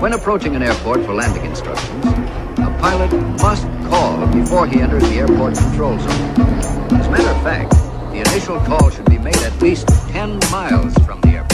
When approaching an airport for landing instructions, a pilot must call before he enters the airport control zone. As a matter of fact, the initial call should be made at least 10 miles from the airport.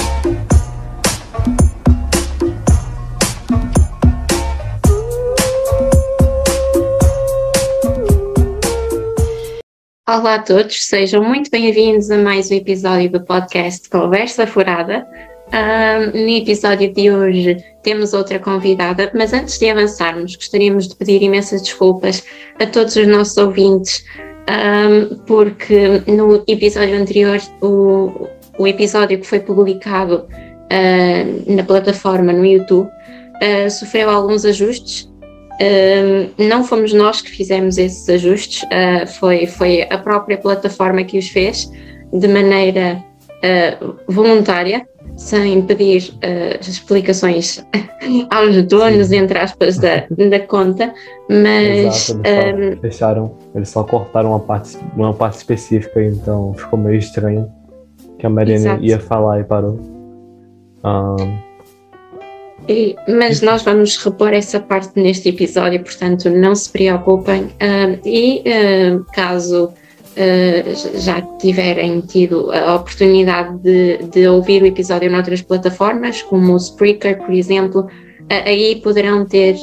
Olá a todos, sejam muito bem-vindos a mais um episódio do podcast Conversa Furada. Um, no episódio de hoje temos outra convidada, mas antes de avançarmos, gostaríamos de pedir imensas desculpas a todos os nossos ouvintes, um, porque no episódio anterior, o, o episódio que foi publicado uh, na plataforma no YouTube, uh, sofreu alguns ajustes. Uh, não fomos nós que fizemos esses ajustes, uh, foi, foi a própria plataforma que os fez de maneira uh, voluntária, sem pedir explicações aos donos, Sim. entre aspas, da, da conta, mas. Exato, eles só deixaram, eles só cortaram uma parte, uma parte específica, então ficou meio estranho que a Mariana Exato. ia falar e parou. Um, e, mas nós vamos repor essa parte neste episódio, portanto não se preocupem. Uh, e uh, caso uh, já tiverem tido a oportunidade de, de, ouvir o episódio noutras plataformas, como o Spreaker, por exemplo, aí poderão ter,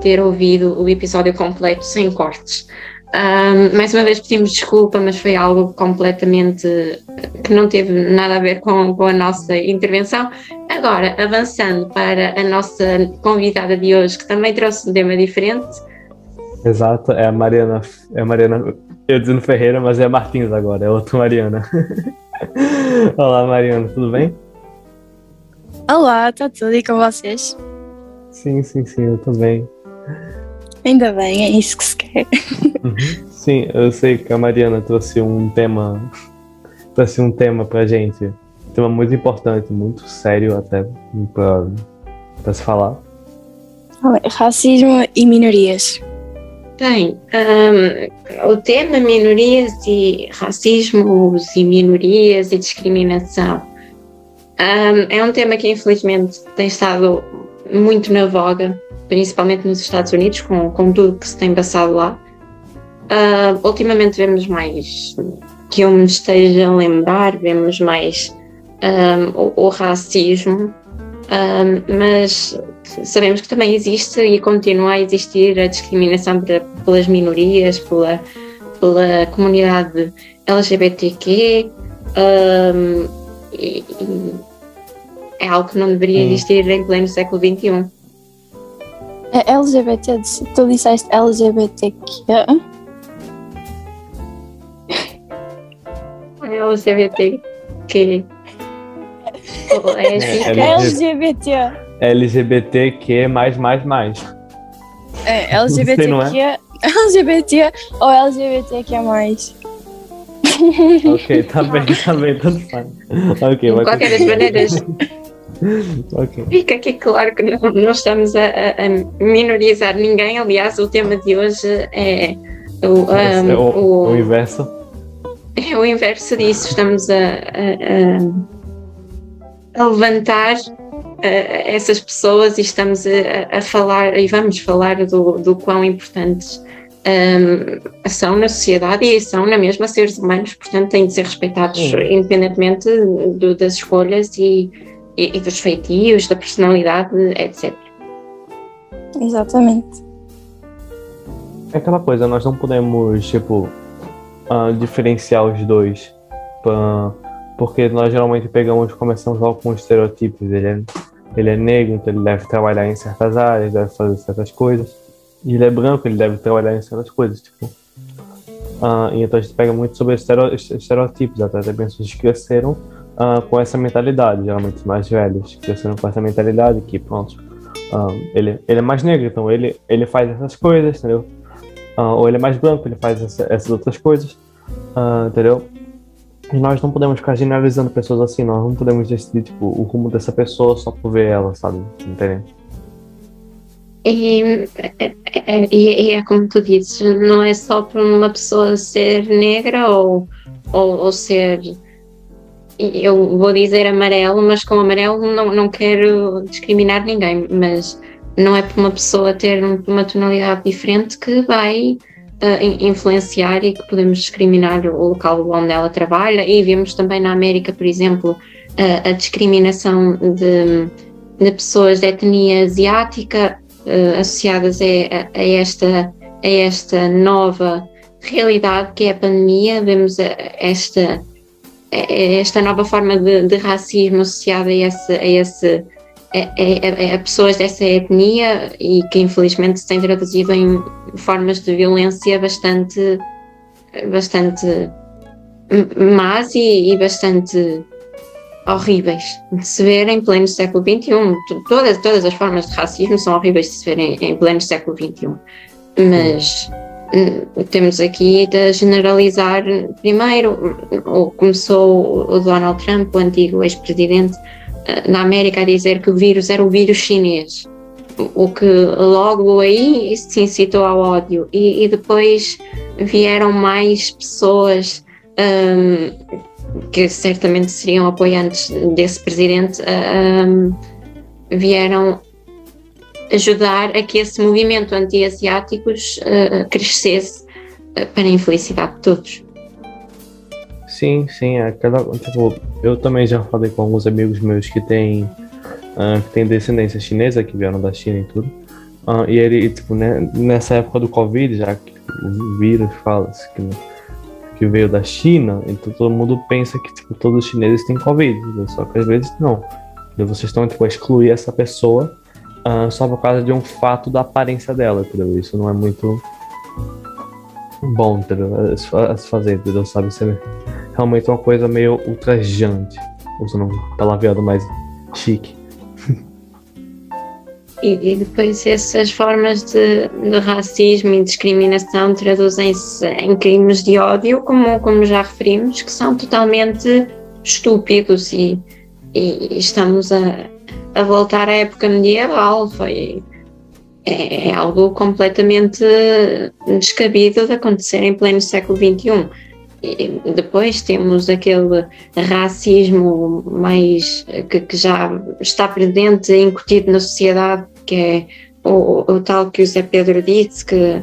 ter ouvido o episódio completo sem cortes. Um, mais uma vez pedimos desculpa, mas foi algo completamente que não teve nada a ver com, com, a nossa intervenção. Agora, avançando para a nossa convidada de hoje, que também trouxe um tema diferente. Exato, é a Mariana, é a Mariana, eu dizendo Ferreira, mas é a Martins agora, é outra Mariana. Olá, Mariana, tudo bem? Olá, tá tudo e com vocês? Sim, sim, sim, eu também. Ainda bem, é isso que se quer. Uhum. Sim, eu sei que a Mariana trouxe um tema, trouxe um tema pra gente, um tema muito importante, muito sério até pra, pra se falar. Racismo e minorias. Bem, um, o tema minorias e racismos e minorias e discriminação um, é um tema que infelizmente tem estado muito na voga principalmente nos Estados Unidos, com, com tudo que se tem passado lá. Uh, ultimamente vemos mais que eu me esteja a lembrar, vemos mais um, o, o, racismo, um, mas sabemos que também existe e continua a existir a discriminação pelas minorias, pela, pela comunidade LGBTQ. Um, e, e é algo que não deveria existir em pleno século XXI. É LGBT, tu disseste LGBTQ? LGBTQ. É LGBT. LGBTQ mais, mais, mais. É, LGBTQ. É? LGBT ou LGBTQ mais? ok, tá bem, tá bem, tanto faz. Ok, De qualquer das maneiras. okay. Fica aqui claro que não, não estamos a, a, minorizar ninguém. Aliás, o tema de hoje é o, um, é o, o, o, inverso. É o inverso disso. Estamos a, a levantar essas pessoas e estamos a, falar e vamos falar do, do quão importantes um, são na sociedade e são na mesma seres humanos, portanto têm de ser respeitados independentemente do, das escolhas e, e, e, dos feitios, da personalidade, etc. Exatamente. É aquela coisa, nós não podemos, tipo, uh, diferenciar os dois, uh, porque nós geralmente pegamos, começamos logo com estereotipos, ele é, ele é negro, então ele deve trabalhar em certas áreas, deve fazer certas coisas, e ele é branco, ele deve trabalhar em certas coisas, tipo... Uh, então a gente pega muito sobre estereotipos, até, até pessoas que cresceram uh, com essa mentalidade, geralmente mais velhos, cresceram com essa mentalidade que, pronto, uh, ele, ele é mais negro, então ele, ele faz essas coisas, entendeu? Uh, ou ele é mais branco, ele faz essa, essas outras coisas, entendeu? E nós não podemos ficar generalizando pessoas assim, nós não podemos decidir tipo, o rumo dessa pessoa só por ver ela, sabe? Entendeu? E, é, é, e, é como tu dizes, não é só por uma pessoa ser negra ou, ou, ou ser eu vou dizer amarelo, mas com amarelo não, não quero discriminar ninguém, mas não é por uma pessoa ter uma tonalidade diferente que vai uh, influenciar e que podemos discriminar o local onde ela trabalha. E vemos também na América, por exemplo, uh, a discriminação de, de, pessoas de etnia asiática uh, associadas a, a, esta, a esta nova realidade que é a pandemia. Vemos esta esta nova forma de, de racismo associada a esse, a esse é, é, é, pessoas dessa etnia e que infelizmente se tem traduzido em formas de violência bastante, bastante más e, e bastante horríveis de se ver em pleno século XXI. Todas, todas as formas de racismo são horríveis de se ver em, em pleno século XXI. Mas hum, temos aqui de generalizar primeiro, ou começou o Donald Trump, o antigo ex-presidente, na América a dizer que o vírus era o vírus chinês, o que logo aí se incitou ao ódio. E, e depois vieram mais pessoas um, que certamente seriam apoiantes desse presidente, um, vieram ajudar a que esse movimento anti-asiáticos uh, crescesse uh, para a infelicidade de todos. Sim, sim, é tipo, eu também já falei com alguns amigos meus que têm, uh, que têm descendência chinesa, que vieram da China e tudo. Uh, e ele, tipo, né, nessa época do Covid, já que o vírus fala que, que veio da China, então todo mundo pensa que tipo, todos os chineses têm Covid, só que às vezes não. E vocês estão tipo, a excluir essa pessoa uh, só por causa de um fato da aparência dela, entendeu? Isso não é muito bom, entendeu? A se fazer, entendeu? Sabe? Você realmente é uma coisa meio ultrajante, usando um palavreado mais chique. E, e, depois essas formas de, de, racismo e discriminação traduzem-se em crimes de ódio, como, como já referimos, que são totalmente estúpidos e, e estamos a, a voltar à época medieval. Foi, é, é algo completamente descabido de acontecer em pleno século XXI depois temos aquele racismo mais que, que, já está presente, incutido na sociedade, que é o, o, tal que o Zé Pedro disse, que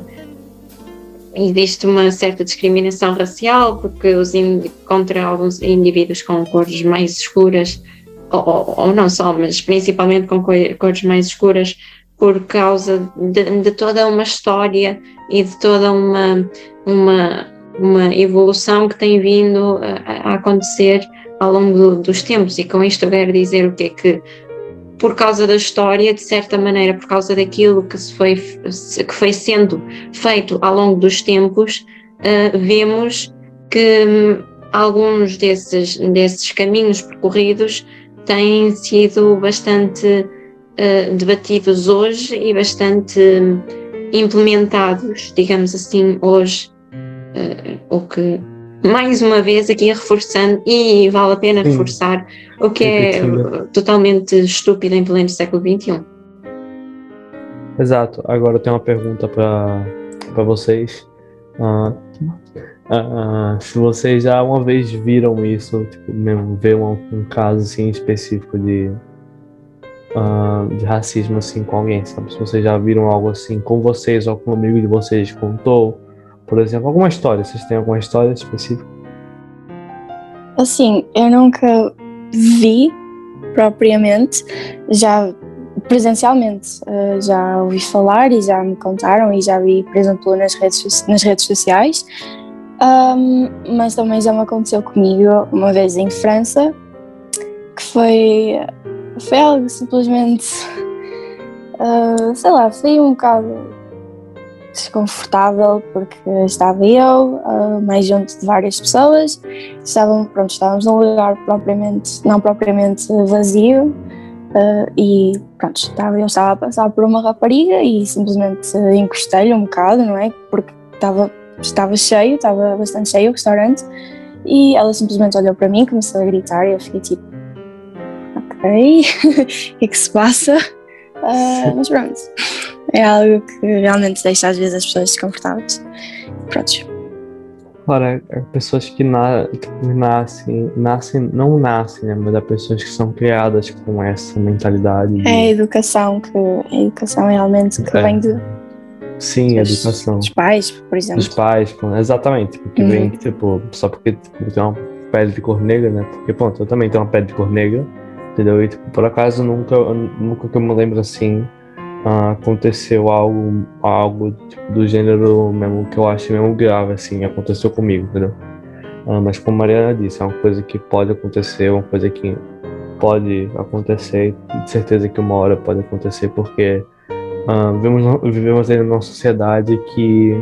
existe uma certa discriminação racial, porque os contra alguns indivíduos com cores mais escuras, ou, ou, não só, mas principalmente com cores mais escuras, por causa de, de toda uma história e de toda uma, uma uma evolução que tem vindo a, a acontecer ao longo do, dos tempos, e com isto eu quero dizer o que é que por causa da história, de certa maneira, por causa daquilo que, se foi, que foi sendo feito ao longo dos tempos, uh, vemos que um, alguns desses, desses caminhos percorridos têm sido bastante uh, debatidos hoje e bastante um, implementados, digamos assim, hoje o que mais uma vez aqui reforçando e vale a pena Sim. reforçar o que é, totalmente estúpido em pleno século XXI. Exato. Agora eu tenho uma pergunta para vocês. Uh, uh, se vocês já uma vez viram isso, tipo, mesmo ver um, um caso assim específico de, uh, de racismo assim com alguém, sabe? Se vocês já viram algo assim com vocês ou com um amigo de vocês contou, por exemplo? Alguma história? Vocês têm alguma história específica? Assim, eu nunca vi propriamente, já presencialmente, uh, já ouvi falar e já me contaram e já vi, por exemplo, nas redes, nas redes sociais, um, mas também já me aconteceu comigo uma vez em França, que foi, foi algo simplesmente, uh, sei lá, foi um bocado desconfortável porque estava eu, uh, mais junto de várias pessoas, estavam, pronto, estávamos num lugar propriamente, não propriamente vazio uh, e pronto, estava, eu estava a passar por uma rapariga e simplesmente encostei-lhe um bocado, não é? Porque estava, estava cheio, estava bastante cheio o restaurante e ela simplesmente olhou para mim, começou a gritar e eu fiquei tipo, ok, o que é que se passa? Uh, mas pronto é algo que realmente deixa às vezes as pessoas desconfortáveis. Pronto. claro, pessoas que na, tipo, nascem, nascem, não nascem, né? Mas é pessoas que são criadas com essa mentalidade. De... É a educação, que, a educação realmente que É. vem de, Sim, dos, educação. dos pais, por exemplo. Dos pais, exatamente. Porque Uhum. vem, tipo, só porque tipo, tem uma pele de cor negra, né? Porque, pronto, eu também tenho uma pele de cor negra, entendeu? E, tipo, por acaso, nunca, nunca que eu me lembro assim, ah, aconteceu algo, algo tipo, do gênero mesmo que eu acho mesmo grave, assim, aconteceu comigo, entendeu? Ah, mas como a Mariana disse, é uma coisa que pode acontecer, uma coisa que pode acontecer, de certeza que uma hora pode acontecer, porque ah, vivemos, vivemos em uma sociedade que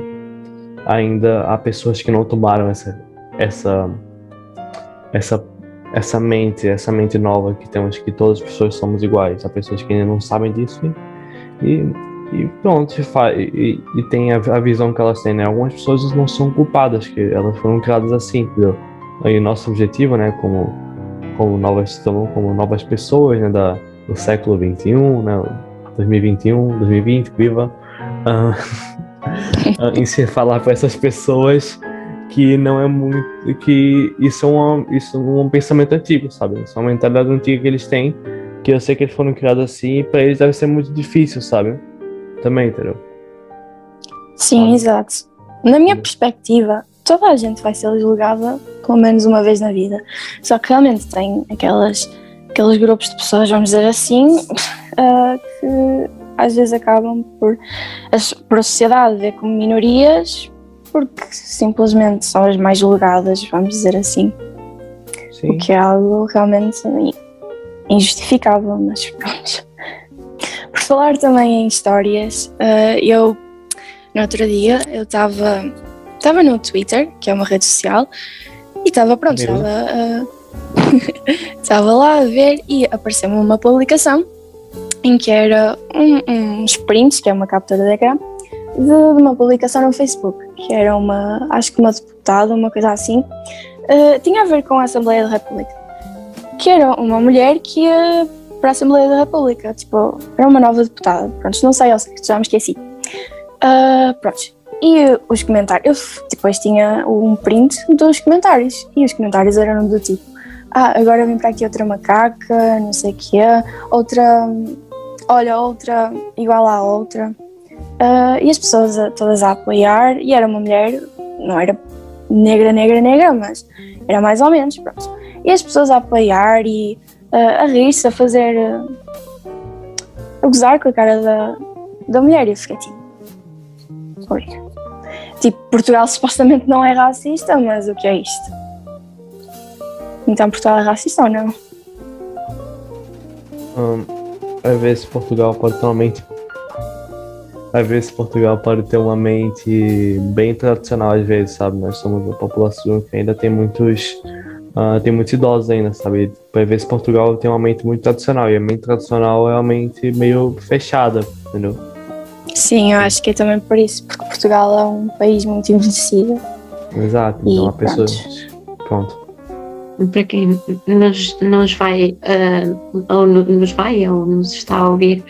ainda há pessoas que não tomaram essa, essa, essa, essa mente, essa mente nova que temos, que todas as pessoas somos iguais. Há pessoas que ainda não sabem disso e, e pronto, e, e, e tem a, a visão que elas têm, né? Algumas pessoas não são culpadas, que elas foram criadas assim, entendeu? O nosso objetivo, né, como, como, novas, como novas pessoas, né, da, do século XXI, né, 2021, 2020, viva, ah, em se falar para essas pessoas que não é muito, que isso é, uma, isso é um pensamento antigo, sabe? Isso é uma mentalidade antiga que eles têm, que eu sei que eles foram criados assim, e para eles deve ser muito difícil, sabe? Também, entendeu? Sim, exato. Na minha perspectiva, toda a gente vai ser julgada pelo menos uma vez na vida. Só que realmente tem aquelas, aqueles grupos de pessoas, vamos dizer assim, ah, que às vezes acabam por, por a sociedade ver como minorias porque simplesmente são as mais julgadas, vamos dizer assim. Sim. O que é algo realmente injustificável, mas pronto. Por falar também em histórias, eh, eu no outro dia eu estava estava no Twitter, que é uma rede social, e estava pronto, estava eh, estava lá a ver e apareceu-me uma publicação em que era um, uns prints, que é uma captura de ecrã, de, uma publicação no Facebook, que era uma, acho que uma deputada, uma coisa assim, eh, tinha a ver com a Assembleia da República, que era uma mulher que ia para a Assembleia da República, tipo, era uma nova deputada, pronto, não sei ao certo, já me esqueci. Ah, pronto, e os comentários, eu depois tinha um print dos comentários, e os comentários eram do tipo, ah, agora vem para aqui outra macaca, não sei o que é, outra, olha, outra igual à outra. Ah, e as pessoas a- todas a apoiar, e era uma mulher, não era negra, negra, negra, mas era mais ou menos, pronto. E as pessoas a apoiar e ah, a rir-se, a fazer. ah, a gozar com a cara da, da mulher, e eu fiquei tipo. Tipo, Portugal supostamente não é racista, mas o que é isto? Então Portugal é racista ou não? Hum, às vezes Portugal pode ter uma mente. Às vezes Portugal pode ter uma mente bem tradicional, às vezes, sabe? Nós somos uma população que ainda tem muitos. ah, tem muitos idosos ainda, sabe? Às vezes Portugal tem uma mente muito tradicional, e a mente tradicional é uma mente meio fechada, entendeu? Sim, eu acho que é também por isso, porque Portugal é um país muito envelhecido. Exato. E Então a pessoa. pronto. Pronto. para quem nos, nos vai ah, ou no- nos vai ou nos está a ouvir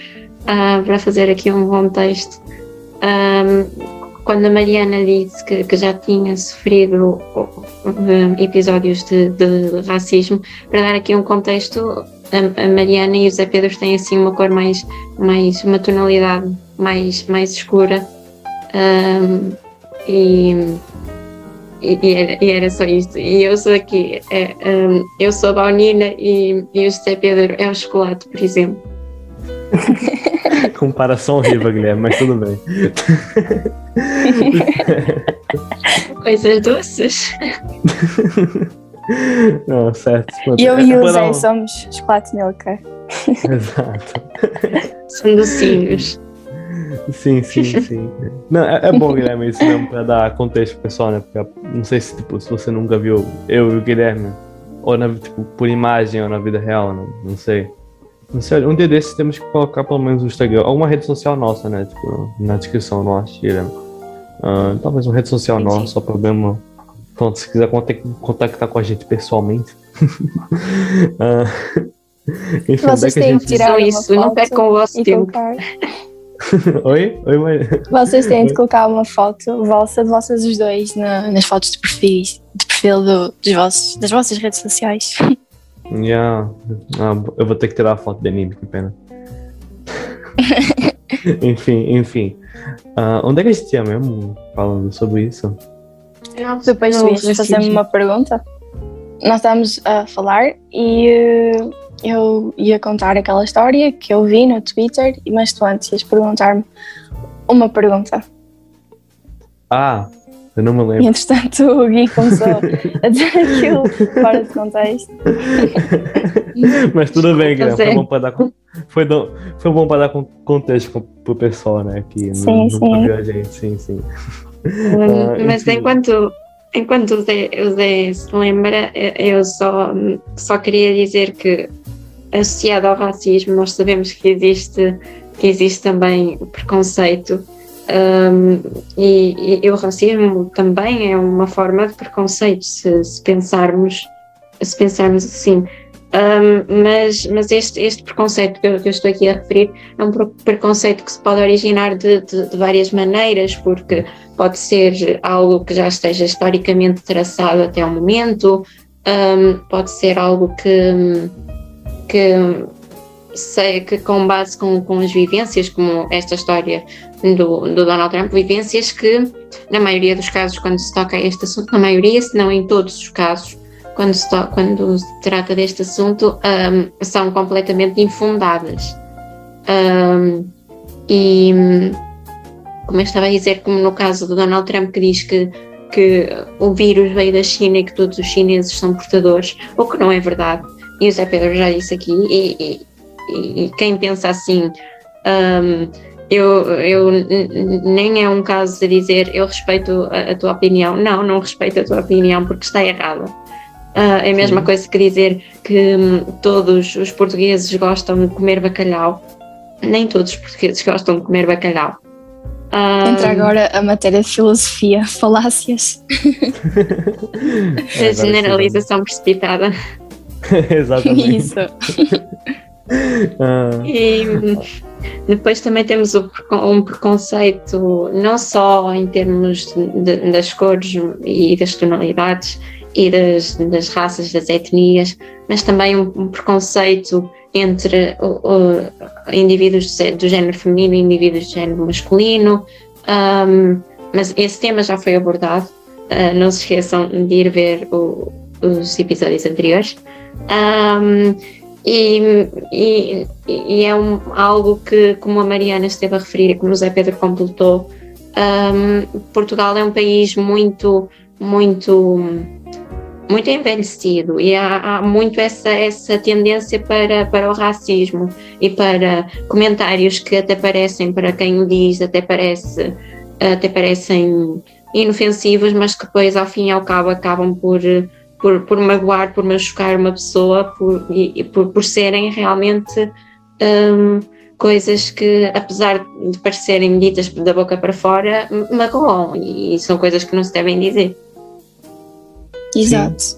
ah, para fazer aqui um contexto Ahm, quando a Mariana disse que, que já tinha sofrido ah, episódios de, de racismo para dar aqui um contexto a, a Mariana e o Zé Pedro têm assim uma cor mais, mais uma tonalidade mais, mais escura Ahm, e e, era, só isso. E eu sou aqui, é, hum, eu sou a baunina e, e o José Pedro é o chocolate, por exemplo. Comparação horrível, Guilherme, mas tudo bem. Coisas doces. Não, certo. Pronto. Eu É e o para Zé um- somos chocolate Milka. Exato. São docinhos. Sim, sim, sim. Não, é, é bom, Guilherme, isso mesmo pra dar contexto pro pessoal, né? Porque não sei se, tipo, se você nunca viu eu e o Guilherme, ou na, tipo, por imagem ou na vida real, não, não sei. Sei, um dia desses temos que colocar pelo menos o Instagram, ou uma rede social nossa, né? Tipo, na descrição nossa, Guilherme. Ah, talvez uma rede social Sim, nossa, só problema. Pronto, se quiser contac- contactar com a gente pessoalmente. Ah, enfim, é Vocês que a têm gente- que tirar isso, não foto percam o vosso tempo. colocar. Oi? Oi, mãe. Vocês têm de colocar uma foto vossa de vocês os dois na- nas fotos de perfis, de perfil do- dos vossos, das vossas redes sociais. Yeah. Ah, eu vou ter que tirar a foto de anime, que pena. enfim, enfim. Ah, onde é que a gente ia mesmo falando sobre isso? Depois tu Não, ias fazer-me racismo. uma pergunta. Nós estávamos a falar e eh, eu ia contar aquela história que eu vi no Twitter, mas tu antes ias perguntar-me uma pergunta. Ah, eu não me E lembro. entretanto o Gui começou a dizer aquilo fora de contexto. Mas tudo bem, Guilherme. Foi bom para dar, foi, do- foi bom para dar con- contexto com- pro pessoal, né? Que Sim, não, sim. viu a gente. Sim, sim. Hum, Ah, Mas enfim. enquanto, enquanto o Zé, o Zé se lembra, eu só, só queria dizer que associado ao racismo nós sabemos que existe, que existe também preconceito hum, e, e o racismo também é uma forma de preconceito se, se pensarmos se pensarmos assim. Hum, mas, mas este, este preconceito que eu, que eu estou aqui a referir é um pre- preconceito que se pode originar de, de- de várias maneiras, porque pode ser algo que já esteja historicamente traçado até o momento, hum, pode ser algo que, que sei que com base com, com as vivências, como esta história do, do Donald Trump, vivências que, na maioria dos casos, quando se toca este assunto, na maioria, se não em todos os casos, quando se, to- quando se trata deste assunto, hum, são completamente infundadas. Hum, e, como eu estava a dizer, como no caso do Donald Trump, que diz que, que o vírus veio da China e que todos os chineses são portadores, o que não é verdade. E o Zé Pedro já disse aqui, e, e- e quem pensa assim, hum, eu, eu nem é um caso de dizer eu respeito a, a tua opinião. Não, não respeito a tua opinião porque está errada. Ah, é a mesma Sim. coisa que dizer que hum, todos os portugueses gostam de comer bacalhau. Nem todos os portugueses gostam de comer bacalhau. Ah, Entra agora a matéria de filosofia, falácias. É, a generalização precipitada. Exatamente. Isso. Ah, E depois também temos um preconceito, não só em termos de- de- das cores e das tonalidades e das, das raças, das etnias, mas também um, um preconceito entre indivíduos do gé- do género feminino e indivíduos do género masculino. Hum, mas esse tema já foi abordado. Ah, não se esqueçam de ir ver o- os episódios anteriores. Hum, e, e- e é um- algo que, como a Mariana esteve a referir e como o Zé Pedro completou, hum, Portugal é um país muito, muito, muito envelhecido e há, há muito essa, essa tendência para, para o racismo e para comentários que até parecem, para quem o diz, até, parece, até parecem inofensivos, mas que depois, ao fim e ao cabo, acabam por por, por magoar, por machucar uma pessoa por, e, por, por serem realmente hum, coisas que, apesar de parecerem ditas da boca para fora, magoam e são coisas que não se devem dizer. Exato.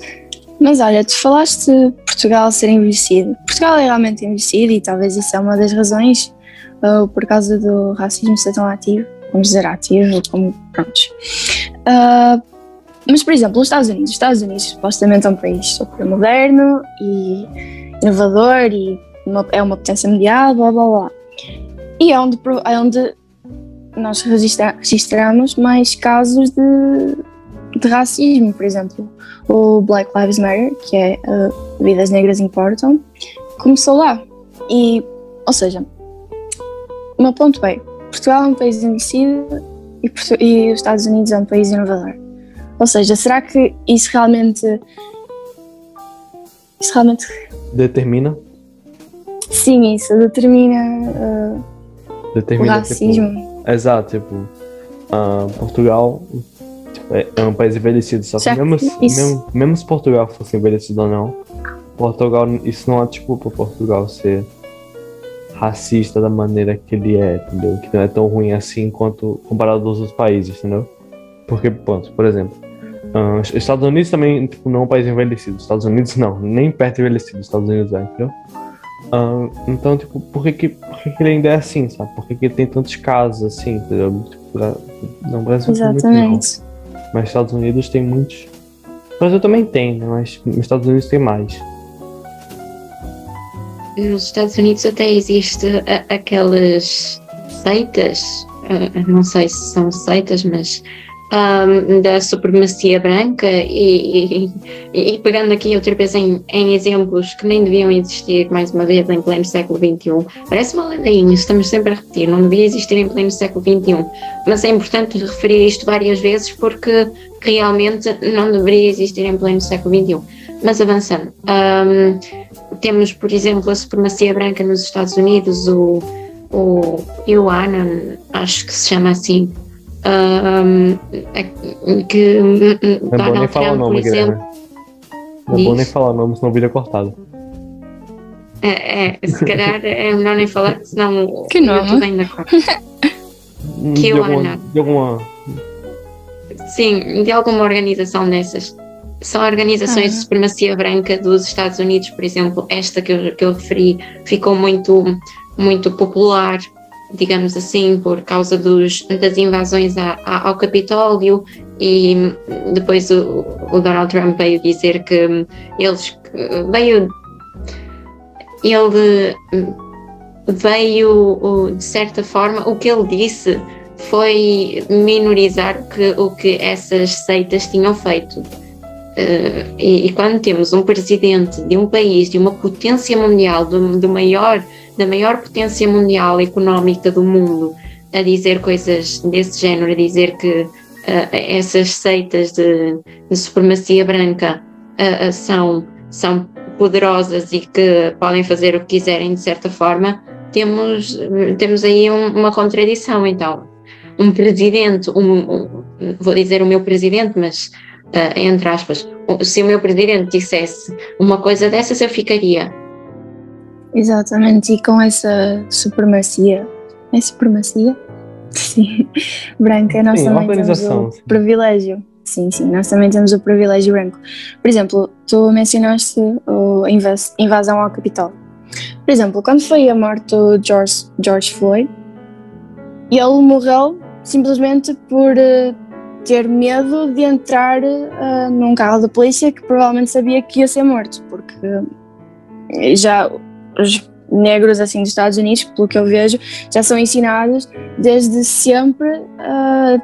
Mas olha, tu falaste de Portugal ser envelhecido. Portugal é realmente envelhecido e talvez isso é uma das razões uh, por causa do racismo ser tão ativo, vamos dizer ativo, como prontos. Uh, mas, por exemplo, os Estados Unidos. Os Estados Unidos supostamente é um país super moderno e inovador e uma- é uma potência mundial, blá blá blá. E é onde, é onde nós registra- registramos mais casos de, de racismo, por exemplo o Black Lives Matter, que é uh, Vidas Negras Importam, começou lá. E, ou seja, o meu ponto é: Portugal é um país envelhecido e, e os Estados Unidos é um país inovador. Ou seja, será que isso realmente. Isso realmente. determina. Sim, isso determina uh, o Determina. tipo, racismo. Exato, tipo, ah, Portugal tipo, é, é um país envelhecido, só que mesmo, isso- mesmo, mesmo se Portugal fosse envelhecido ou não, Portugal, isso não é desculpa Portugal ser racista da maneira que ele é, entendeu? Que não é tão ruim assim quanto comparado aos outros países, entendeu? Porque, ponto, por exemplo, ah, os Estados Unidos também tipo, não é um país envelhecido, os Estados Unidos não, nem perto envelhecido, os Estados Unidos é, entendeu? Uh, então, tipo, por que, que, por que, que ele ainda é assim, sabe? Por que, que ele tem tantos casos assim, entendeu? Tipo, no Brasil Exatamente. Muito, não. Mas Estados Unidos tem muitos. O Brasil também tem, né? Mas nos Estados Unidos tem mais. Nos Estados Unidos até existe aquelas seitas, uh, não sei se são seitas, mas um, da supremacia branca e, e, e, pegando aqui outra vez em, em, exemplos que nem deviam existir mais uma vez em pleno século XXI. Parece uma ladainha, estamos sempre a repetir, não devia existir em pleno século XXI, mas é importante referir isto várias vezes porque realmente não deveria existir em pleno século XXI. Mas avançando, um, temos por exemplo a supremacia branca nos Estados Unidos, o, o Ioana, acho que se chama assim, um, que não é Donald Trump, nome, por exemplo. Não é bom nem falar o nome, senão o vídeo é cortado. É, é, se calhar é melhor nem falar, senão que nome? o ainda corta. que de, alguma, de alguma. Sim, de alguma organização dessas. São organizações ah. de supremacia branca dos Estados Unidos, por exemplo, esta que eu, que eu referi ficou muito, muito popular digamos assim, por causa dos, das invasões a, a, ao Capitólio e depois o, o, Donald Trump veio dizer que eles veio ele veio de certa forma o que ele disse foi minorizar que, o que essas seitas tinham feito. Uh, e, e, quando temos um presidente de um país de uma potência mundial do, do maior da maior potência mundial económica do mundo a dizer coisas desse género, a dizer que uh, essas seitas de, de supremacia branca uh, uh, são, são poderosas e que podem fazer o que quiserem de certa forma, temos, temos aí um, uma contradição. Então, um presidente, um, um, vou dizer o meu presidente, mas entre aspas, se o meu presidente dissesse uma coisa dessas, eu ficaria Exatamente, e com essa supremacia, é supremacia? Sim, branca, nós sim, também temos o sim. privilégio. Sim, sim, nós também temos o privilégio branco. Por exemplo, tu mencionaste a invasão ao Capitólio. Por exemplo, quando foi a morte do George, George Floyd, ele morreu simplesmente por uh, ter medo de entrar uh, num carro da polícia que provavelmente sabia que ia ser morto, porque já os negros assim dos Estados Unidos, pelo que eu vejo, já são ensinados desde sempre a,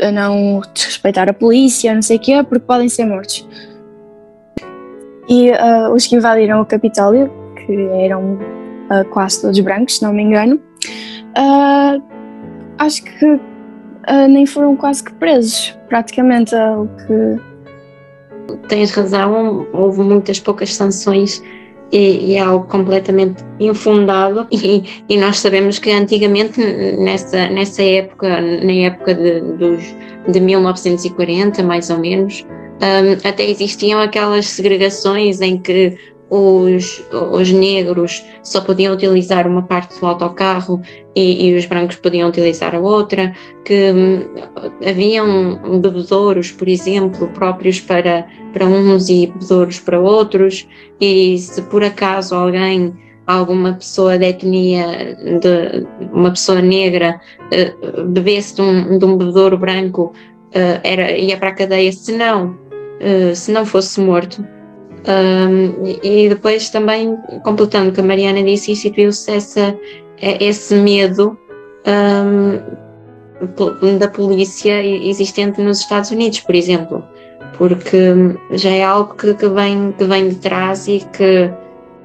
a não respeitar a polícia, não sei o quê, porque podem ser mortos. E uh, os que invadiram o Capitólio, que eram uh, quase todos brancos, se não me engano, uh, acho que nem foram quase que presos, praticamente, o que tens razão, houve muitas poucas sanções e, e, é algo completamente infundado e, e, nós sabemos que antigamente nessa, nessa época, na época de, dos, de 1940 mais ou menos, um, até existiam aquelas segregações em que os, os negros só podiam utilizar uma parte do autocarro e, e os brancos podiam utilizar a outra, que hum, haviam bebedouros, por exemplo, próprios para, para uns e bebedouros para outros, e se por acaso alguém alguma pessoa de etnia, de uma pessoa negra, uh, bebesse de um, de um bebedouro branco, uh, era, ia para a cadeia, se não, uh, se não fosse morto. Um, e depois também, completando o que a Mariana disse, instituiu-se esse medo um, da polícia existente nos Estados Unidos, por exemplo, porque já é algo que, que, vem, que vem de trás e que,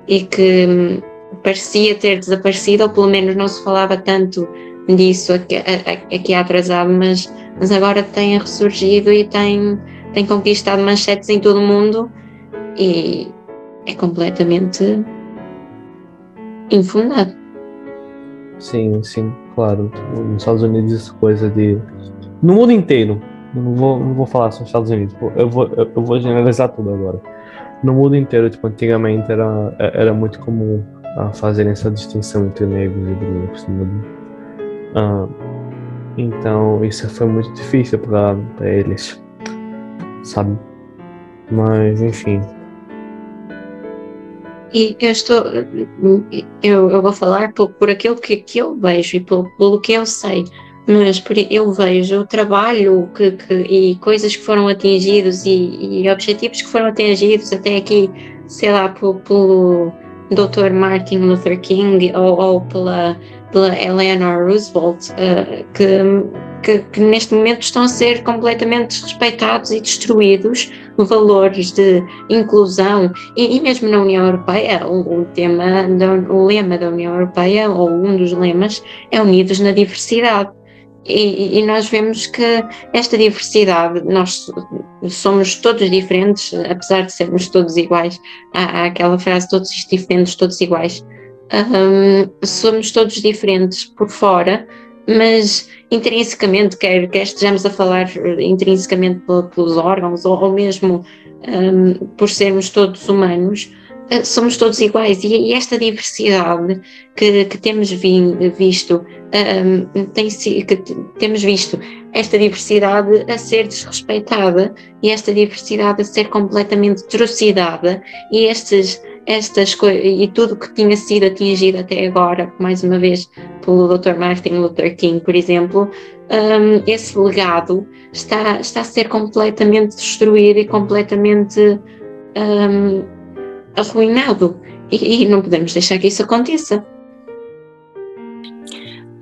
e que parecia ter desaparecido, ou pelo menos não se falava tanto disso aqui, aqui atrasado, mas, mas agora tem ressurgido e tem, tem conquistado manchetes em todo o mundo e é completamente infundado. Sim, sim, claro. Nos Estados Unidos essa coisa de. No mundo inteiro, não vou, não vou falar só nos Estados Unidos, eu vou, eu vou generalizar tudo agora. No mundo inteiro, tipo, antigamente era, era muito comum uh, fazerem essa distinção entre negros e brancos. Uh, então, isso foi muito difícil para eles, sabe? Mas, enfim, e eu estou, eu, eu vou falar por, por aquilo que, que eu vejo e pelo, pelo que eu sei, mas eu vejo o trabalho que, que, e coisas que foram atingidos e, e, objetivos que foram atingidos até aqui, sei lá, pelo, pelo Dr. Martin Luther King ou, ou pela, pela Eleanor Roosevelt, uh, que que, que, neste momento estão a ser completamente desrespeitados e destruídos valores de inclusão e, e mesmo na União Europeia o, o tema o lema da União Europeia ou um dos lemas é unidos na diversidade. E, e, nós vemos que esta diversidade, nós somos todos diferentes, apesar de sermos todos iguais, há, há aquela frase, todos diferentes, todos iguais, um, somos todos diferentes por fora, mas intrinsecamente, quer, quer estejamos a falar intrinsecamente pelos órgãos ou, ou mesmo um, por sermos todos humanos, uh, somos todos iguais. E, e esta diversidade que, que temos vi, visto, um, tem, que temos visto esta diversidade a ser desrespeitada e esta diversidade a ser completamente trucidada e estes estas e tudo que tinha sido atingido até agora, mais uma vez pelo Dr. Martin Luther King, por exemplo, um, esse legado está, está a ser completamente destruído e completamente um, arruinado. E, e, não podemos deixar que isso aconteça.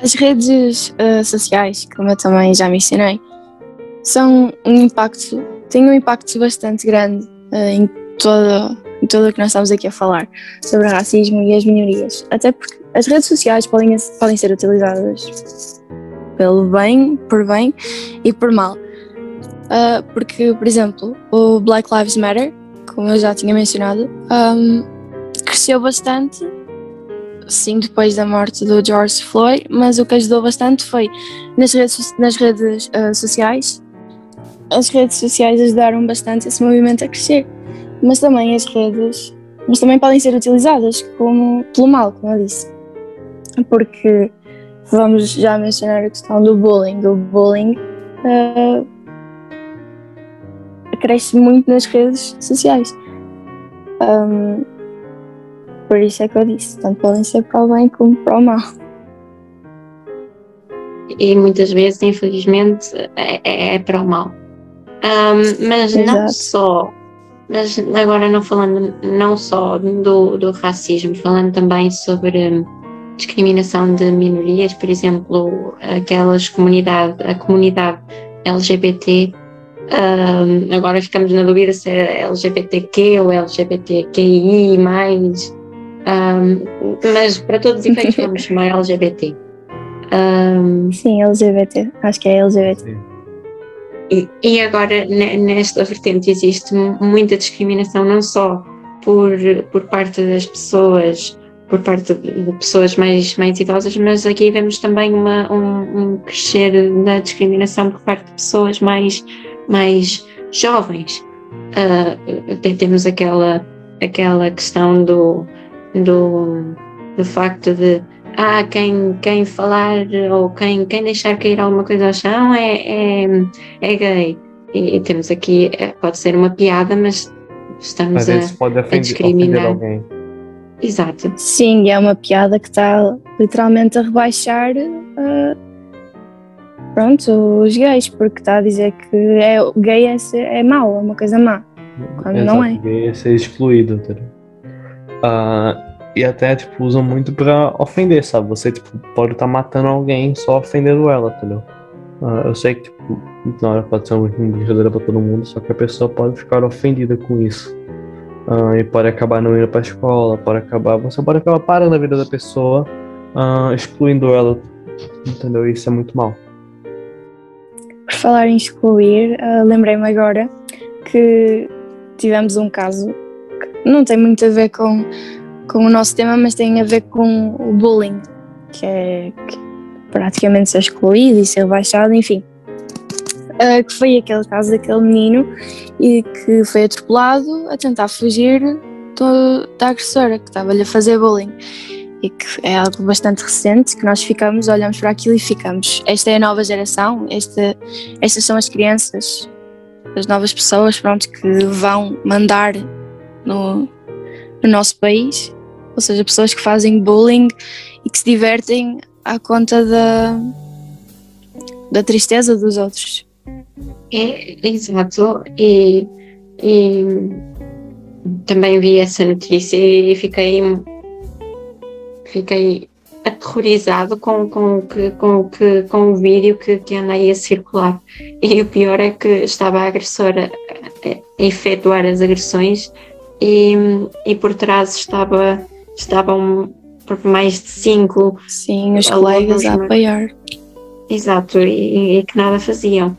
As redes uh, sociais, como eu também já mencionei, são um impacto, têm um impacto bastante grande uh, em toda e tudo o que nós estamos aqui a falar sobre racismo e as minorias. Até porque as redes sociais podem, podem ser utilizadas pelo bem, por bem e por mal. Uh, porque, por exemplo, o Black Lives Matter, como eu já tinha mencionado, um, cresceu bastante, sim, depois da morte do George Floyd, mas o que ajudou bastante foi nas redes, nas redes uh, sociais. As redes sociais ajudaram bastante esse movimento a crescer mas também as redes, mas também podem ser utilizadas como pelo mal, como eu disse. Porque vamos já mencionar a questão do bullying. O bullying uh, cresce muito nas redes sociais. Um, por isso é que eu disse, tanto podem ser para o bem como para o mal. E muitas vezes, infelizmente, é, é, é para o mal. Um, mas Exato. não só mas agora não falando não só do, do racismo, falando também sobre hum, discriminação de minorias, por exemplo, aquelas comunidade, a comunidade LGBT, um, agora ficamos na dúvida se é LGBTQ ou LGBTQI+, um, mas para todos os efeitos vamos chamar LGBT. Um, Sim, LGBT, acho que é LGBT. E, agora, nesta vertente, existe muita discriminação, não só por, por parte das pessoas, por parte de pessoas mais, mais idosas, mas aqui vemos também uma, um, um crescer da discriminação por parte de pessoas mais, mais jovens. Uh, temos aquela, aquela questão do, do, do facto de ah, quem, quem falar ou quem, quem deixar cair alguma coisa ao chão é, é, é gay. E, e temos aqui, é, pode ser uma piada, mas estamos mas a, pode ofender, a discriminar. alguém. Exato. Sim, é uma piada que está literalmente a rebaixar uh, pronto, os gays, porque está a dizer que é, gay é, ser, é mau, é uma coisa má, quando Exato, não é. Gay é ser excluído. Uh, e até, tipo, usam muito pra ofender, sabe? Você, tipo, pode estar tá matando alguém só ofendendo ela, entendeu? Uh, eu sei que, tipo, na hora pode ser uma brincadeira pra todo mundo, só que a pessoa pode ficar ofendida com isso. Uh, e pode acabar não indo pra escola, pode acabar. Você pode acabar parando a vida da pessoa, uh, excluindo ela, entendeu? Isso é muito mal. Por falar em excluir, lembrei-me agora que tivemos um caso que não tem muito a ver com com o nosso tema, mas tem a ver com o bullying, que é que praticamente ser excluído e ser baixado, enfim. Uh, que foi aquele caso daquele menino e que foi atropelado a tentar fugir da agressora que estava-lhe a fazer bullying. E que é algo bastante recente, que nós ficamos, olhamos para aquilo e ficamos. Esta é a nova geração, esta, estas são as crianças, as novas pessoas pronto, que vão mandar no, no nosso país, ou seja, pessoas que fazem bullying e que se divertem à conta da, da tristeza dos outros. É, exato, e, e também vi essa notícia e fiquei fiquei aterrorizado com, com, com, que, com o vídeo que, que anda aí a circular. E o pior é que estava a agressora a efetuar as agressões e, e por trás estava, estavam mais de cinco. Sim, os colegas a apoiar. Exato, e, e, que nada faziam.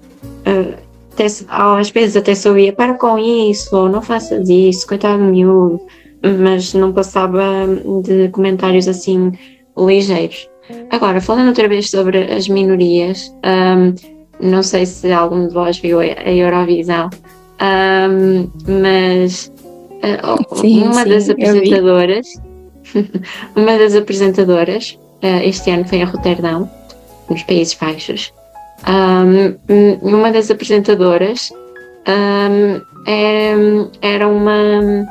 Uh, até, às vezes até só ia para com isso, ou não faças isso, coitado miúdo, mas não passava de comentários assim ligeiros. Agora, falando outra vez sobre as minorias, um, não sei se algum de vós viu a Eurovisão, um, mas uh, sim, uma sim, das apresentadoras, uma das apresentadoras, uh, este ano foi a Roterdão, nos Países Baixos, um, uma das apresentadoras era, era uma,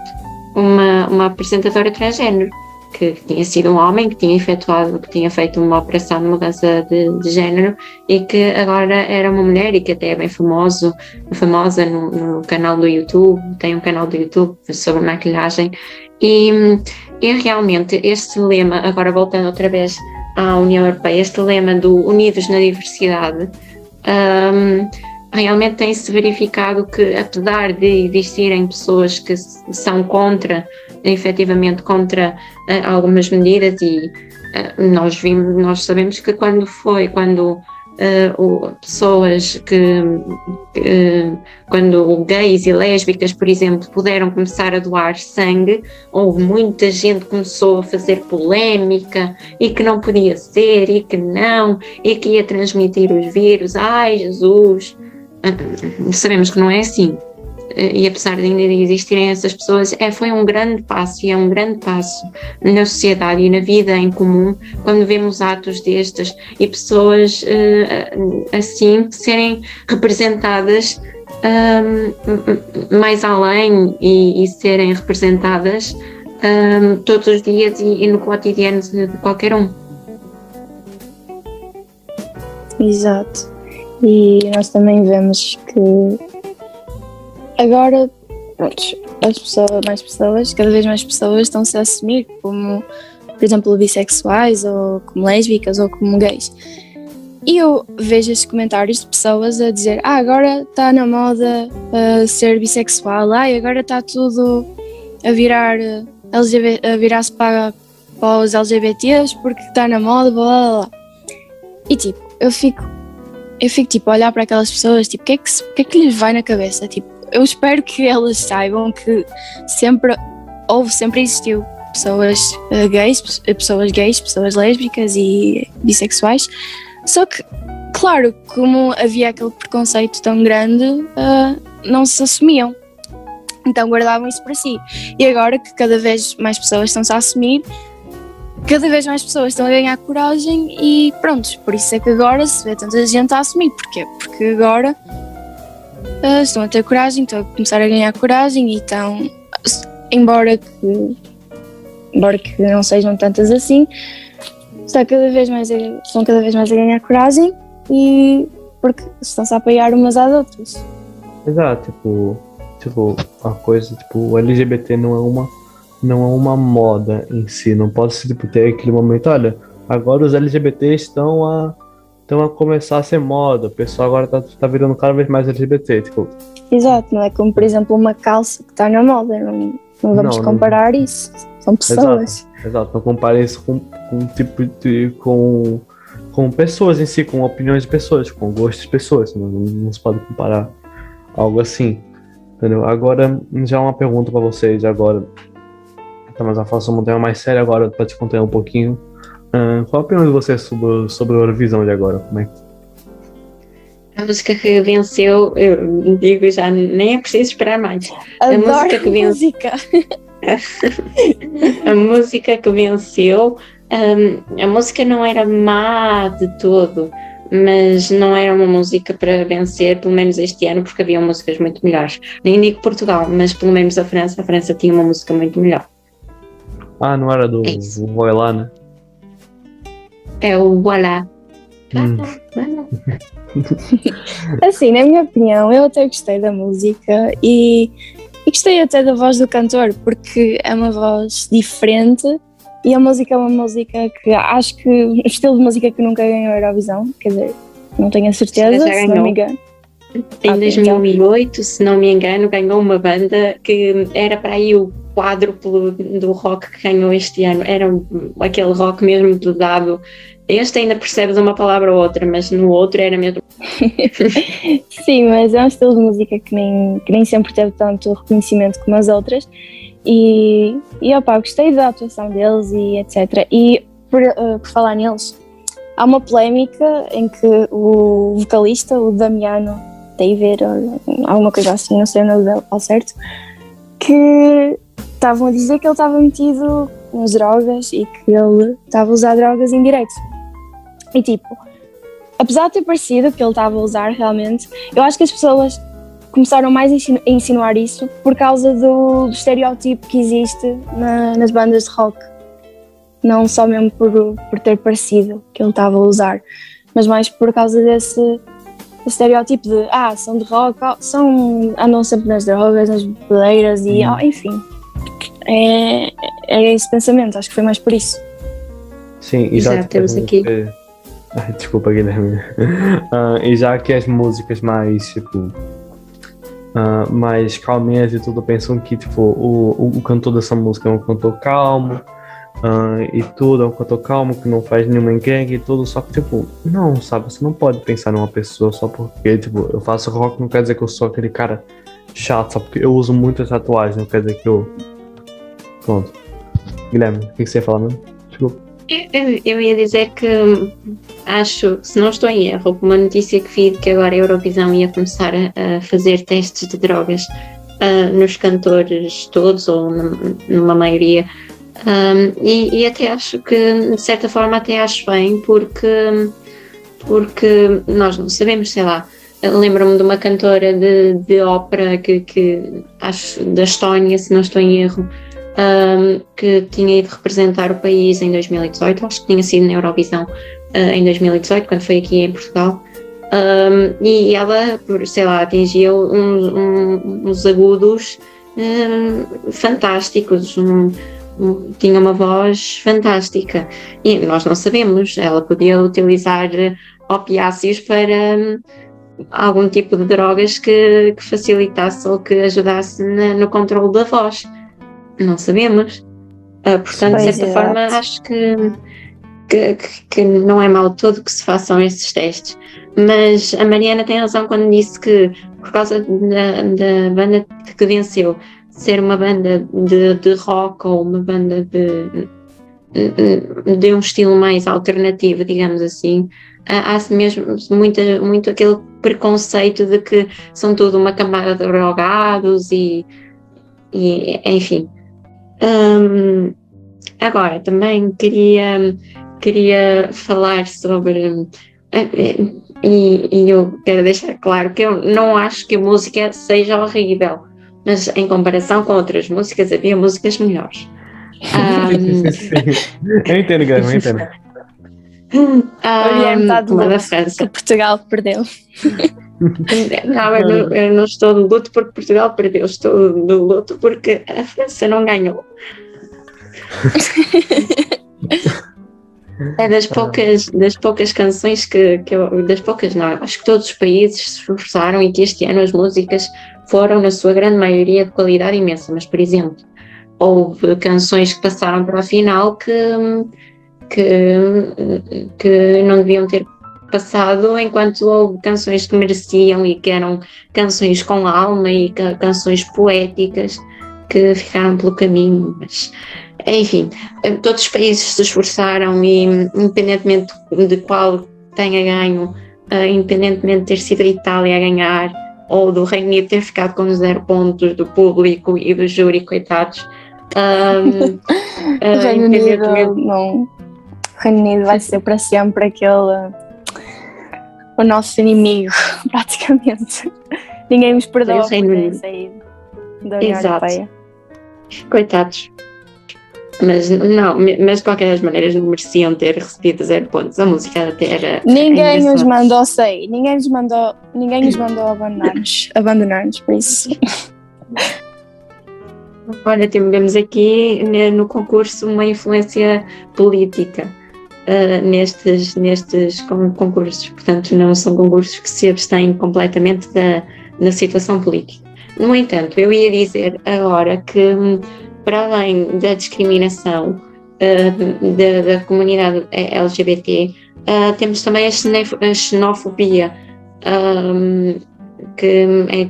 uma, uma apresentadora transgênero que tinha sido um homem que tinha efetuado, que tinha feito uma operação de mudança de, de género e que agora era uma mulher e que até é bem famoso, famosa no, no canal do YouTube, tem um canal do YouTube sobre maquilhagem. E, e realmente este lema, agora voltando outra vez à União Europeia, este lema do Unidos na Diversidade, um, realmente tem-se verificado que, apesar de existirem pessoas que são contra, efetivamente contra uh, algumas medidas, e uh, nós, vimos, nós sabemos que quando foi, quando uh, pessoas que, quando gays e lésbicas, por exemplo, puderam começar a doar sangue, houve muita gente começou a fazer polémica e que não podia ser, e que não, e que ia transmitir os vírus. Ai, Jesus! sabemos que não é assim. E apesar de ainda existirem essas pessoas, é, foi um grande passo e é um grande passo na sociedade e na vida em comum quando vemos atos destes e pessoas uh, assim serem representadas um, mais além e, e, serem representadas um, todos os dias e, e no cotidiano de qualquer um. Exato. E nós também vemos que agora pronto, as pessoas, mais pessoas, cada vez mais pessoas estão-se a assumir como, por exemplo, bissexuais ou como lésbicas ou como gays. E eu vejo esses comentários de pessoas a dizer: Ah, agora está na moda uh, ser bissexual, ah, agora está tudo a virar LGBT, a virar-se para, para os LGBTs porque está na moda, blá blá blá. E tipo, eu fico eu fico tipo a olhar para aquelas pessoas, tipo, o que, é que, que é que lhes vai na cabeça? Tipo, eu espero que elas saibam que sempre houve, sempre existiu pessoas uh, gays, pessoas gays, pessoas lésbicas e bissexuais. Só que, claro, como havia aquele preconceito tão grande, uh, não se assumiam. Então guardavam isso para si. E agora que cada vez mais pessoas estão-se a assumir, cada vez mais pessoas estão a ganhar coragem e pronto, por isso é que agora se vê tanta gente a assumir. Porquê? Porque agora uh, estão a ter coragem, estão a começar a ganhar coragem e estão, embora que, embora que não sejam tantas assim, está cada vez mais a, estão cada vez mais a ganhar coragem e porque estão-se a apoiar umas às outras. Exato, tipo, tipo, a coisa, tipo, o LGBT não é uma não é uma moda em si, não pode ser tipo, ter aquele momento, olha, agora os LGBTs estão a, estão a começar a ser moda, o pessoal agora tá, tá virando cada vez mais LGBT, tipo. Exato, não é como por exemplo uma calça que está na moda, não, não vamos não, comparar não... isso, são pessoas. Exato, exato. não compare isso com, com tipo de. com com pessoas em si, com opiniões de pessoas, com gostos de pessoas, não, não se pode comparar algo assim. Entendeu? Agora, já uma pergunta para vocês agora tá mais a falar sobre um tema mais sério agora, para te contar um pouquinho. Uh, qual a opinião de você sobre, sobre a Eurovisão de agora? Como é A música que venceu, eu digo já, nem é preciso esperar mais. Adoro a música que venceu. a música que venceu, um, a música não era má de todo, mas não era uma música para vencer, pelo menos este ano, porque havia músicas muito melhores. Nem digo Portugal, mas pelo menos a França, a França tinha uma música muito melhor. Ah, não era do É isso. É o Voilà. Hum. Assim, na minha opinião, eu até gostei da música e, e gostei até da voz do cantor, porque é uma voz diferente e a música é uma música que acho que um estilo de música que nunca ganhou a Eurovisão, quer dizer, não tenho a certeza, se não me engano. Em Ah, 2008, se não me engano, ganhou uma banda que era para aí o quádruplo do rock que ganhou este ano. Era aquele rock mesmo dado. Este ainda percebes uma palavra ou outra, mas no outro era mesmo. Sim, mas é um estilo de música que nem, que nem sempre teve tanto reconhecimento como as outras. E, e opa, gostei da atuação deles e etc. E por, eh, por falar neles, há uma polémica em que o vocalista, o Damiano ou alguma coisa assim, não sei o nome dele ao certo, que estavam a dizer que ele estava metido nas drogas e que ele estava a usar drogas em direto. E tipo, apesar de ter parecido que ele estava a usar realmente, eu acho que as pessoas começaram mais a insinu- a insinuar isso por causa do, do estereótipo que existe na- nas bandas de rock. Não só mesmo por, por ter parecido que ele estava a usar, mas mais por causa desse, estereótipo de ah, são de rock, são, andam sempre nas drogas, nas beleiras e oh, enfim. É, é esse pensamento, acho que foi mais por isso. Sim, e já Exato, que as temos aqui. músicas- Ai, desculpa, Guilherme. Ah, e já que as músicas mais, tipo, ah, mais calminhas e tudo, pensam que, tipo, o, o, o cantor dessa música é um cantor calmo ah, e tudo, é um cantor calmo que não faz nenhuma encrenca e tudo, só que, tipo, não, sabe, você não pode pensar numa pessoa só porque, tipo, eu faço rock, não quer dizer que eu sou aquele cara chato, só porque eu uso muitas tatuagens, não quer dizer que eu... Pronto. Guilherme, o que que você ia falar mesmo? Desculpa. Eu, eu ia dizer que acho, se não estou em erro, uma notícia que vi que agora a Eurovisão ia começar a, a fazer testes de drogas ah, nos cantores todos, ou num- numa maioria. Um, e, e até acho que, de certa forma, até acho bem, porque, porque nós não sabemos, sei lá. Lembro-me de uma cantora de, de ópera que, que acho da Estónia, se não estou em erro, um, que tinha ido representar o país em 2018, acho que tinha sido na Eurovisão uh, em 2018, quando foi aqui em Portugal. Um, e ela, sei lá, atingiu uns, uns agudos fantásticos, tinha uma voz fantástica. E nós não sabemos, ela podia utilizar opiáceos para algum tipo de drogas que, que facilitasse ou que ajudasse na- no controle da voz não sabemos. Ah, portanto, de Pois, certa exato. forma, acho que, que, que- não é mal todo que se façam esses testes. Mas a Mariana tem razão quando disse que, por causa da, da banda que venceu, ser uma banda de, de rock ou uma banda de, de um estilo mais alternativo, digamos assim, há há mesmo muita, muito aquele preconceito de que são tudo uma camada de drogados e, e enfim. Hum, agora, também queria, queria falar sobre. eh, eh, E, e eu quero deixar claro que eu não acho que a música seja horrível, mas em comparação com outras músicas, havia músicas melhores. Sim. Eu entendo, Guilherme, eu entendo. O Guilherme está de uma da França. que Portugal perdeu. Não, eu não, eu não estou de luto porque Portugal perdeu, estou de luto porque a França não ganhou. É das poucas, das poucas canções que, que eu, das poucas não, acho que todos os países se esforçaram e que este ano as músicas foram, na sua grande maioria, de qualidade imensa, mas, por exemplo, houve canções que passaram para a final que, que, que não deviam ter passado, enquanto houve canções que mereciam e que eram canções com alma e ca- canções poéticas que ficaram pelo caminho, mas enfim, eh, todos os países se esforçaram e independentemente de qual tenha ganho, eh, independentemente de ter sido a Itália a ganhar ou do Reino Unido ter ficado com zero pontos do público e do júri, coitados. ahm, eh, O Reino Unido, independentemente- não, o Reino Unido vai ser para sempre aquele o nosso inimigo, praticamente. Ninguém nos perdoa Sim, por terem saído da União Exato. Europeia. Coitados. Mas não, mas de qualquer das maneiras não mereciam ter recebido zero pontos. A música até era. Ninguém os mandou sair, ninguém os mandou, ninguém os mandou abandonar-nos, abandonar-nos, por isso. Olha, temos aqui no concurso uma influência política uh, nestes, nestes concursos, portanto, não são concursos que se abstêm completamente da, da situação política. No entanto, eu ia dizer agora que, para além da discriminação uh, da, da, comunidade LGBT, uh, temos também a xenofobia, que é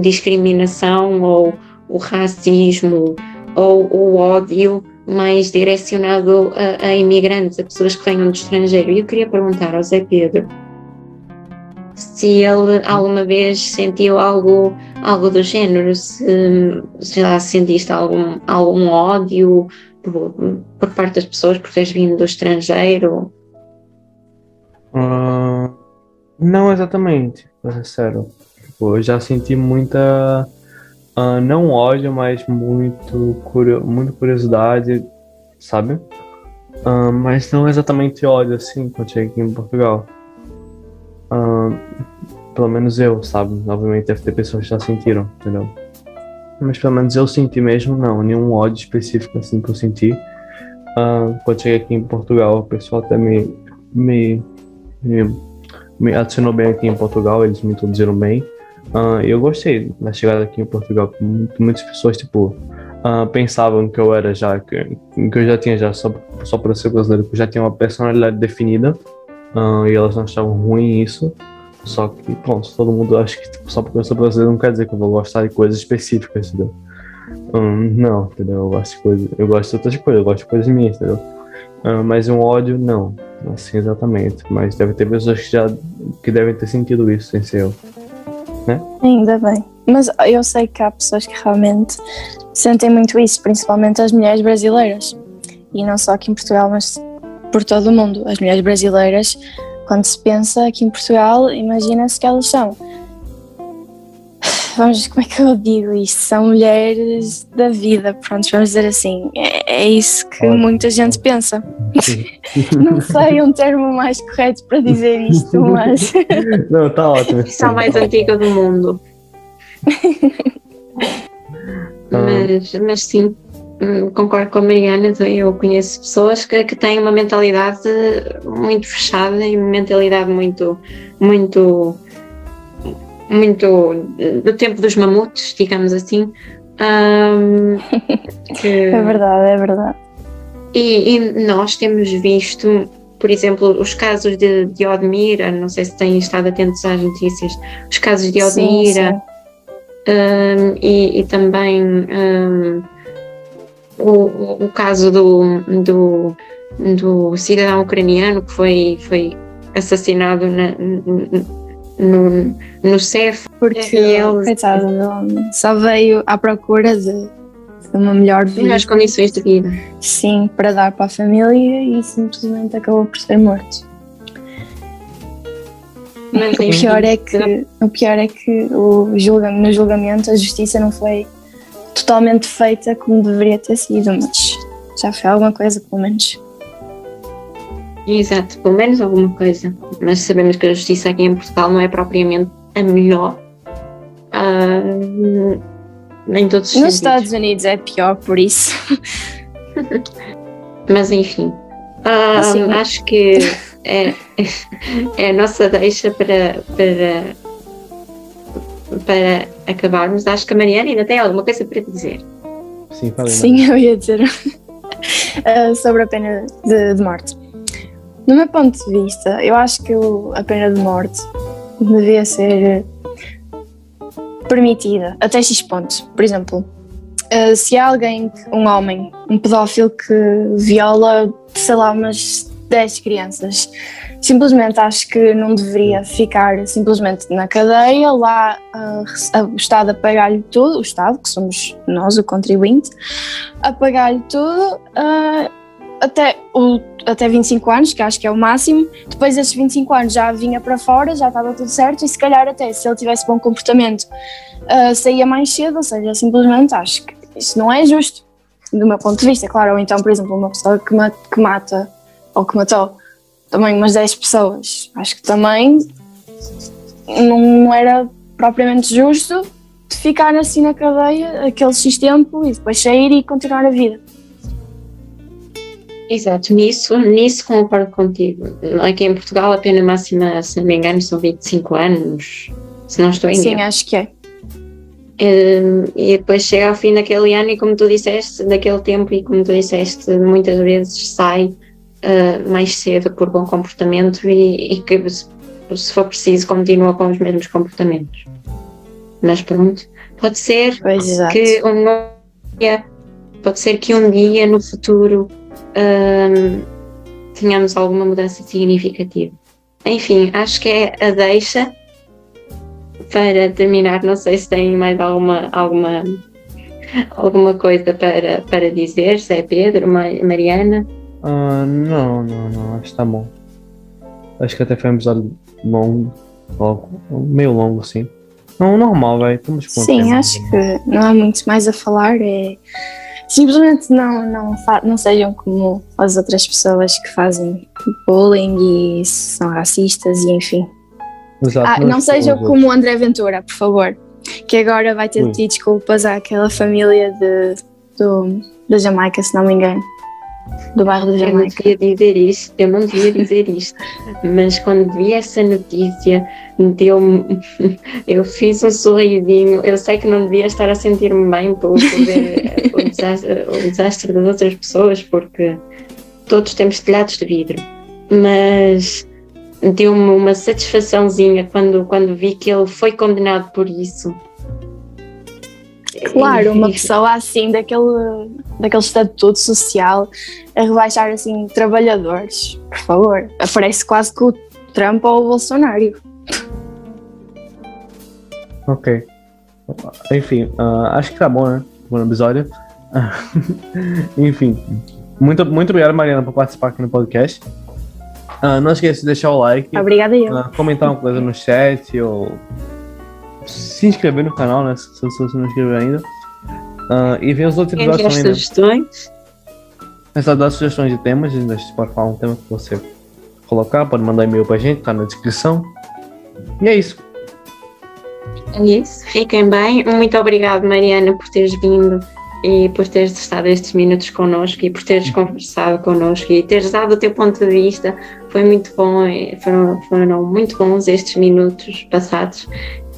discriminação ou o racismo ou o ódio mais direcionado a, a, imigrantes, a pessoas que venham do estrangeiro. E eu queria perguntar ao Zé Pedro se ele alguma vez sentiu algo, algo do género, se, se já sentiste algum, algum ódio por, por, parte das pessoas por teres vindo do estrangeiro? Uh, não exatamente, para ser sério. Tipo, eu já senti muita Uh, não ódio, mas muito, curio muito curiosidade, sabe? Uh, mas não exatamente ódio, assim, quando cheguei aqui em Portugal. Uh, pelo menos eu, sabe? Obviamente deve ter pessoas que já sentiram, entendeu? Mas pelo menos eu senti mesmo, não, nenhum ódio específico assim que eu senti. quando cheguei aqui em Portugal, o pessoal até me, me, me, me adicionou bem aqui em Portugal, eles me introduziram bem. Uh, eu gostei da chegada aqui em Portugal. Muitas pessoas, tipo, uh, pensavam que eu era já, que, que eu já tinha já, só, só por ser brasileiro, que eu já tinha uma personalidade definida. Uh, e elas não achavam ruim isso. Só que, pronto, todo mundo acha que tipo, só porque eu sou brasileiro não quer dizer que eu vou gostar de coisas específicas, entendeu? Um, não, entendeu? Eu gosto de coisas, eu gosto de outras coisas, eu gosto de coisas minhas, entendeu? Mas um ódio, não. Assim, exatamente. Mas deve ter pessoas que já que devem ter sentido isso sem ser eu né? Ainda bem. Mas eu sei que há pessoas que realmente sentem muito isso, principalmente as mulheres brasileiras. E não só aqui em Portugal, mas por todo o mundo. As mulheres brasileiras, quando se pensa aqui em Portugal, imagina-se que elas são vamos, como é que eu digo isto? São mulheres da vida, pronto, vamos dizer assim. É, é isso que Ótimo. muita gente pensa. Não sei um termo mais correto para dizer isto, mas. Não, está ótimo. São mais antiga do mundo. Ah. mas, mas sim, hum, concordo com a Mariana, eu conheço pessoas que, que têm uma mentalidade muito fechada e uma mentalidade muito, muito muito do tempo dos mamutes, digamos assim. Um, que... É verdade, é verdade. E, e, nós temos visto, por exemplo, os casos de, de Odmira, não sei se têm estado atentos às notícias, os casos de Odmira sim, sim. Um, e, e, também um, o, o caso do, do, do cidadão ucraniano que foi, foi assassinado na, no, no CEF. Porque ele, coitado, só veio à procura de, de uma melhor vida. Melhores condições de vida. Sim, para dar para a família e simplesmente acabou por ser morto. O, pior é que, o pior é que o julga, no julgamento a justiça não foi totalmente feita como deveria ter sido, mas já foi alguma coisa, pelo menos. Exato, pelo menos alguma coisa. Mas sabemos que a justiça aqui em Portugal não é propriamente a melhor. Uh, em todos os Nos sentidos. Estados Unidos é pior, por isso. Mas enfim. Uh, assim, acho que é, é a nossa deixa para, para, para acabarmos. Acho que a Mariana ainda tem alguma coisa para dizer. Sim, falei, Sim eu ia dizer uh, sobre a pena de, de morte. No meu ponto de vista, eu acho que a pena de morte devia ser permitida até X pontos. Por exemplo, eh, se há alguém, um homem, um pedófilo que viola, sei lá, umas 10 crianças, simplesmente acho que não deveria ficar simplesmente na cadeia, lá uh, o Estado a pagar-lhe tudo, o Estado, que somos nós, o contribuinte, a pagar-lhe tudo. Até, o, até 25 anos, que acho que é o máximo. Depois desses 25 anos já vinha para fora, já estava tudo certo, e se calhar até se ele tivesse bom comportamento uh, saía mais cedo, ou seja, simplesmente acho que isso não é justo. do meu ponto de vista, claro. Ou então, por exemplo, uma pessoa que, ma que mata ou que matou também umas 10 pessoas. Acho que também não era propriamente justo de ficar assim na cadeia aquele X tempo e depois sair e continuar a vida. Exato, nisso, nisso concordo contigo. Aqui em Portugal a pena máxima, se não me engano, são 25 anos, se não estou em Sim, erro. acho que é. Hum, e depois chega ao fim daquele ano e como tu disseste, daquele tempo e como tu disseste, muitas vezes sai uh, mais cedo por bom comportamento e, e que se, se for preciso continua com os mesmos comportamentos. Mas pronto, pode ser Pois, que um dia, pode ser que um dia no futuro hum, tenhamos alguma mudança significativa. Enfim, acho que é a deixa para terminar. Não sei se tem mais alguma, alguma, alguma coisa para, para dizer, se é Pedro, Ma- Mariana. Ah, não, não, não, acho que tá bom. Acho que até foi um episódio longo, logo, meio longo, assim. Não, normal. Estamos com Sim, acho que não há muito mais a falar. É simplesmente não, não, não sejam como as outras pessoas que fazem bullying e são racistas e enfim. Exato, Ah, não sejam somos como o André Ventura, por favor. Que agora vai ter de pedir desculpas àquela família de, do, da Jamaica, se não me engano. Do bairro da Eu não Jamaica. devia dizer isto, eu não devia dizer isto, mas quando vi essa notícia, deu-me. Eu fiz um sorrisinho. Eu sei que não devia estar a sentir-me bem por, ver o desastre, o desastre das outras pessoas, porque todos temos telhados de vidro, mas deu-me uma satisfaçãozinha quando, quando vi que ele foi condenado por isso. Claro, uma pessoa assim, daquele, daquele estatuto social, a rebaixar assim trabalhadores, por favor. Aparece quase que o Trump ou o Bolsonaro. Ok. Enfim, ah, acho que tá bom, né? Bom episódio. Enfim, muito, muito obrigado, Mariana, por participar aqui no podcast. Ah, não esqueça de deixar o like, Obrigada eu. ah, comentar uma coisa no chat ou se inscrever no canal, né? Se, se você não inscreveu ainda. Ah, e ver os outros episódios também, né? sugestões. Só dar sugestões de temas, a gente pode falar um tema que você colocar, pode mandar e-mail pra gente, tá na descrição. E é isso. É isso. Fiquem bem. Muito obrigado, Mariana, por teres vindo e por teres estado estes minutos connosco e por teres conversado connosco e teres dado o teu ponto de vista. Foi muito bom, foram, foram muito bons estes minutos passados.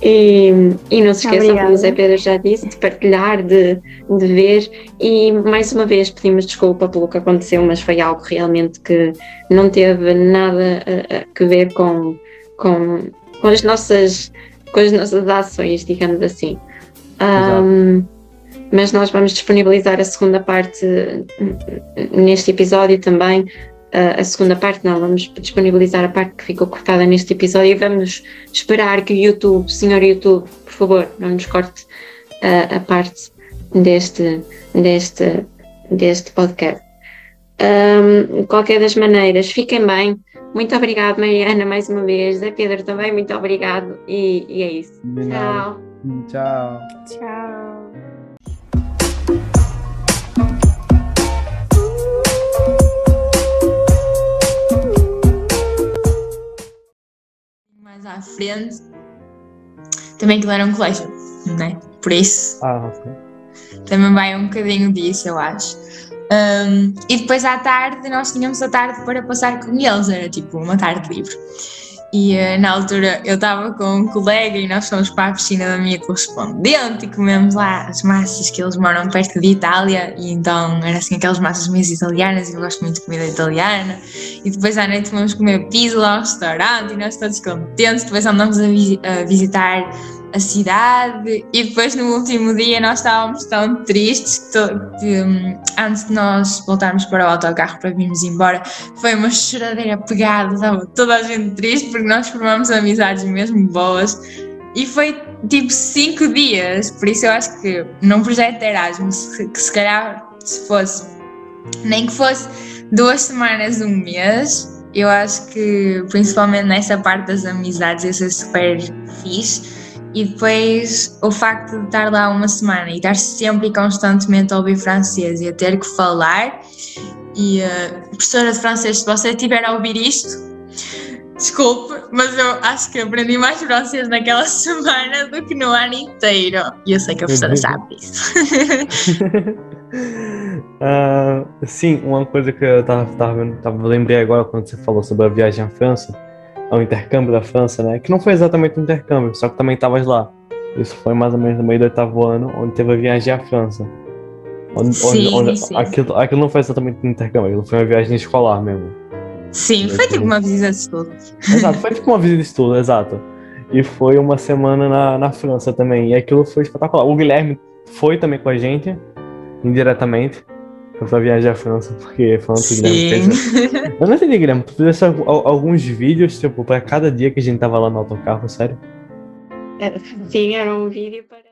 E, e não se esqueçam, como o Obrigada. Zé Pedro já disse, de partilhar, de, de ver. E mais uma vez pedimos desculpa pelo que aconteceu, mas foi algo realmente que não teve nada a, a que ver com, com, com as nossas com as nossas ações, digamos assim. Um, mas nós vamos disponibilizar a segunda parte uh, neste episódio também. Uh, a segunda parte não, vamos disponibilizar a parte que ficou cortada neste episódio e vamos esperar que o YouTube, senhor YouTube, por favor, não nos corte uh, a parte deste, deste, deste podcast. Um, de qualquer das maneiras, fiquem bem. Muito obrigado, Mariana, mais uma vez. Zé Pedro também, muito obrigado. E, e é isso. Tchau. Tchau. Tchau. Mais à frente, também aquilo era um colégio, né? Por isso, Ah, ok. também vai um bocadinho disso, eu acho. Um, e depois à tarde, nós tínhamos a tarde para passar com eles, era tipo uma tarde livre. E eh, na altura eu estava com um colega e nós fomos para a piscina da minha correspondente e comemos lá as massas que eles moram perto de Itália e então era assim aquelas massas meio italianas e eu gosto muito de comida italiana. E depois à noite fomos comer pizza lá ao restaurante e nós todos contentes, depois andamos a, visi- a visitar a cidade. E depois no último dia nós estávamos tão tristes que, hum, antes de nós voltarmos para o autocarro para virmos embora foi uma choradeira pegada, estava toda a gente triste porque nós formamos amizades mesmo boas. E foi tipo cinco dias, por isso eu acho que num projeto Erasmus que, se calhar se fosse nem que fosse duas semanas, um mês, eu acho que principalmente nessa parte das amizades ia ser super fixe E depois o facto de estar lá uma semana e estar sempre e constantemente a ouvir francês e a ter que falar. E uh, professora de francês, se você estiver a ouvir isto, desculpe, mas eu acho que aprendi mais francês naquela semana do que no ano inteiro. E eu sei que a professora sabe disso. uh, sim, uma coisa que eu tava, tava, tava, lembrei agora quando você falou sobre a viagem à França ao intercâmbio da França, né? Que não foi exatamente um intercâmbio, só que também estavas lá. Isso foi mais ou menos no meio do oitavo ano, onde teve a viagem à França. Onde, sim, onde, sim. Aquilo, aquilo não foi exatamente um intercâmbio, aquilo foi uma viagem escolar mesmo. Sim, foi tipo uma visita de estudo. Exato, foi tipo uma visita de estudo, exato. E foi uma semana na, na França também, e aquilo foi espetacular. O Guilherme foi também com a gente, indiretamente pra viajar à França, porque falando que o Guilherme fez. Eu não entendi, Guilherme. Tu fizesse alguns vídeos, tipo, pra cada dia que a gente tava lá no autocarro, sério? Sim, era um vídeo para.